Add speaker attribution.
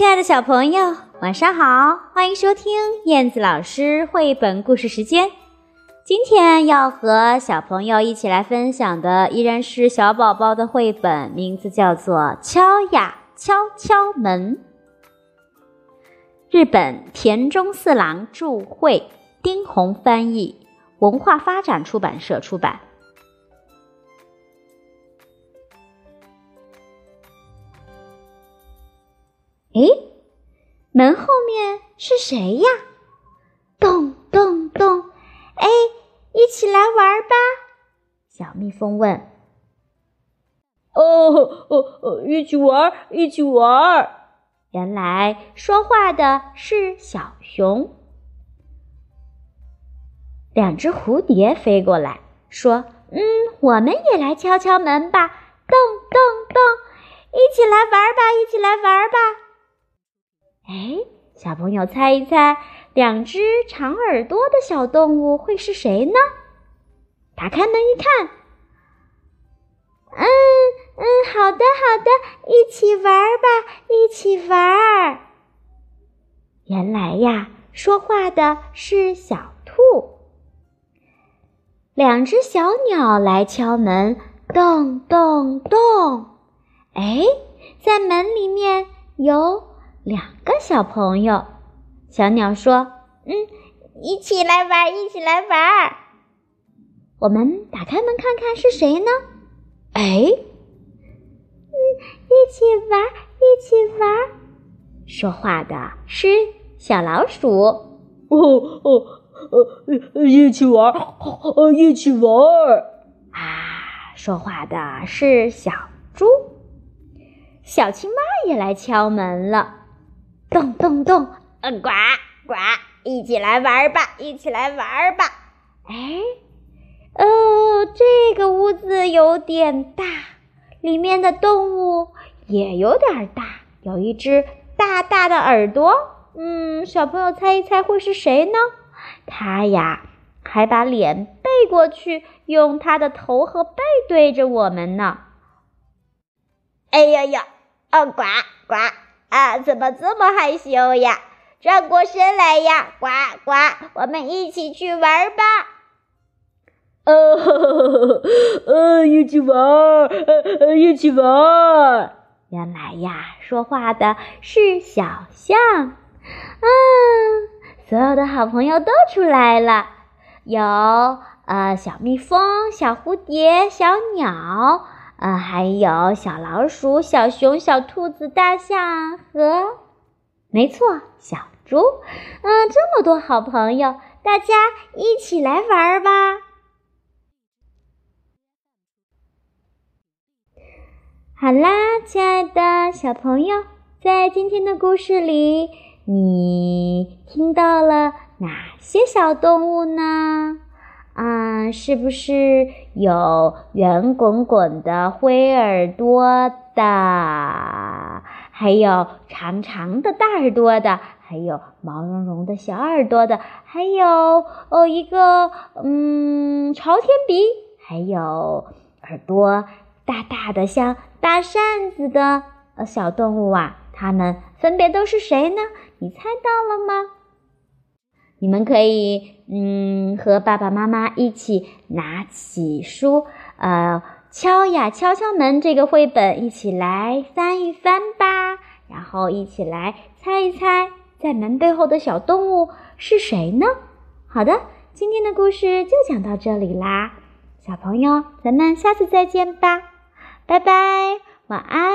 Speaker 1: 亲爱的小朋友，晚上好！欢迎收听燕子老师绘本故事时间。今天要和小朋友一起来分享的依然是小宝宝的绘本，名字叫做《敲呀敲敲门》。日本田中四郎著，绘丁红翻译，文化发展出版社出版。诶，门后面是谁呀？咚咚咚！哎，一起来玩吧！小蜜蜂问。
Speaker 2: 哦哦哦，一起玩，一起玩！
Speaker 1: 原来说话的是小熊。两只蝴蝶飞过来，说：“嗯，我们也来敲敲门吧！咚咚咚，一起来玩吧，一起来玩吧！”哎，小朋友猜一猜，两只长耳朵的小动物会是谁呢？打开门一看，嗯嗯，好的好的，一起玩吧，一起玩。原来呀，说话的是小兔。两只小鸟来敲门，咚咚咚。哎，在门里面有。两个小朋友，小鸟说：“嗯，一起来玩，一起来玩。”我们打开门看看是谁呢？哎，嗯，一起玩，一起玩。说话的是小老鼠。
Speaker 2: 哦哦呃，一起玩，呃，一起玩。
Speaker 1: 啊，说话的是小猪。小青蛙也来敲门了。咚咚咚，嗯，呱呱，一起来玩吧，一起来玩吧。哎，哦，这个屋子有点大，里面的动物也有点大，有一只大大的耳朵。嗯，小朋友猜一猜会是谁呢？他呀，还把脸背过去，用他的头和背对着我们呢。哎呀呀，哦，呱呱。啊，怎么这么害羞呀？转过身来呀，呱呱，我们一起去玩吧。
Speaker 2: 呃，呃，一起玩，呃，一起玩。
Speaker 1: 原来呀，说话的是小象。啊，所有的好朋友都出来了，有呃小蜜蜂、小蝴蝶、小鸟。啊，还有小老鼠、小熊、小兔子、大象和，没错，小猪。嗯，这么多好朋友，大家一起来玩吧！好啦，亲爱的小朋友，在今天的故事里，你听到了哪些小动物呢？啊，是不是有圆滚滚的灰耳朵的，还有长长的大耳朵的，还有毛茸茸的小耳朵的，还有哦一个嗯朝天鼻，还有耳朵大大的像大扇子的呃小动物啊，它们分别都是谁呢？你猜到了吗？你们可以，嗯，和爸爸妈妈一起拿起书，呃，敲呀敲敲门这个绘本，一起来翻一翻吧。然后一起来猜一猜，在门背后的小动物是谁呢？好的，今天的故事就讲到这里啦，小朋友，咱们下次再见吧，拜拜，晚安。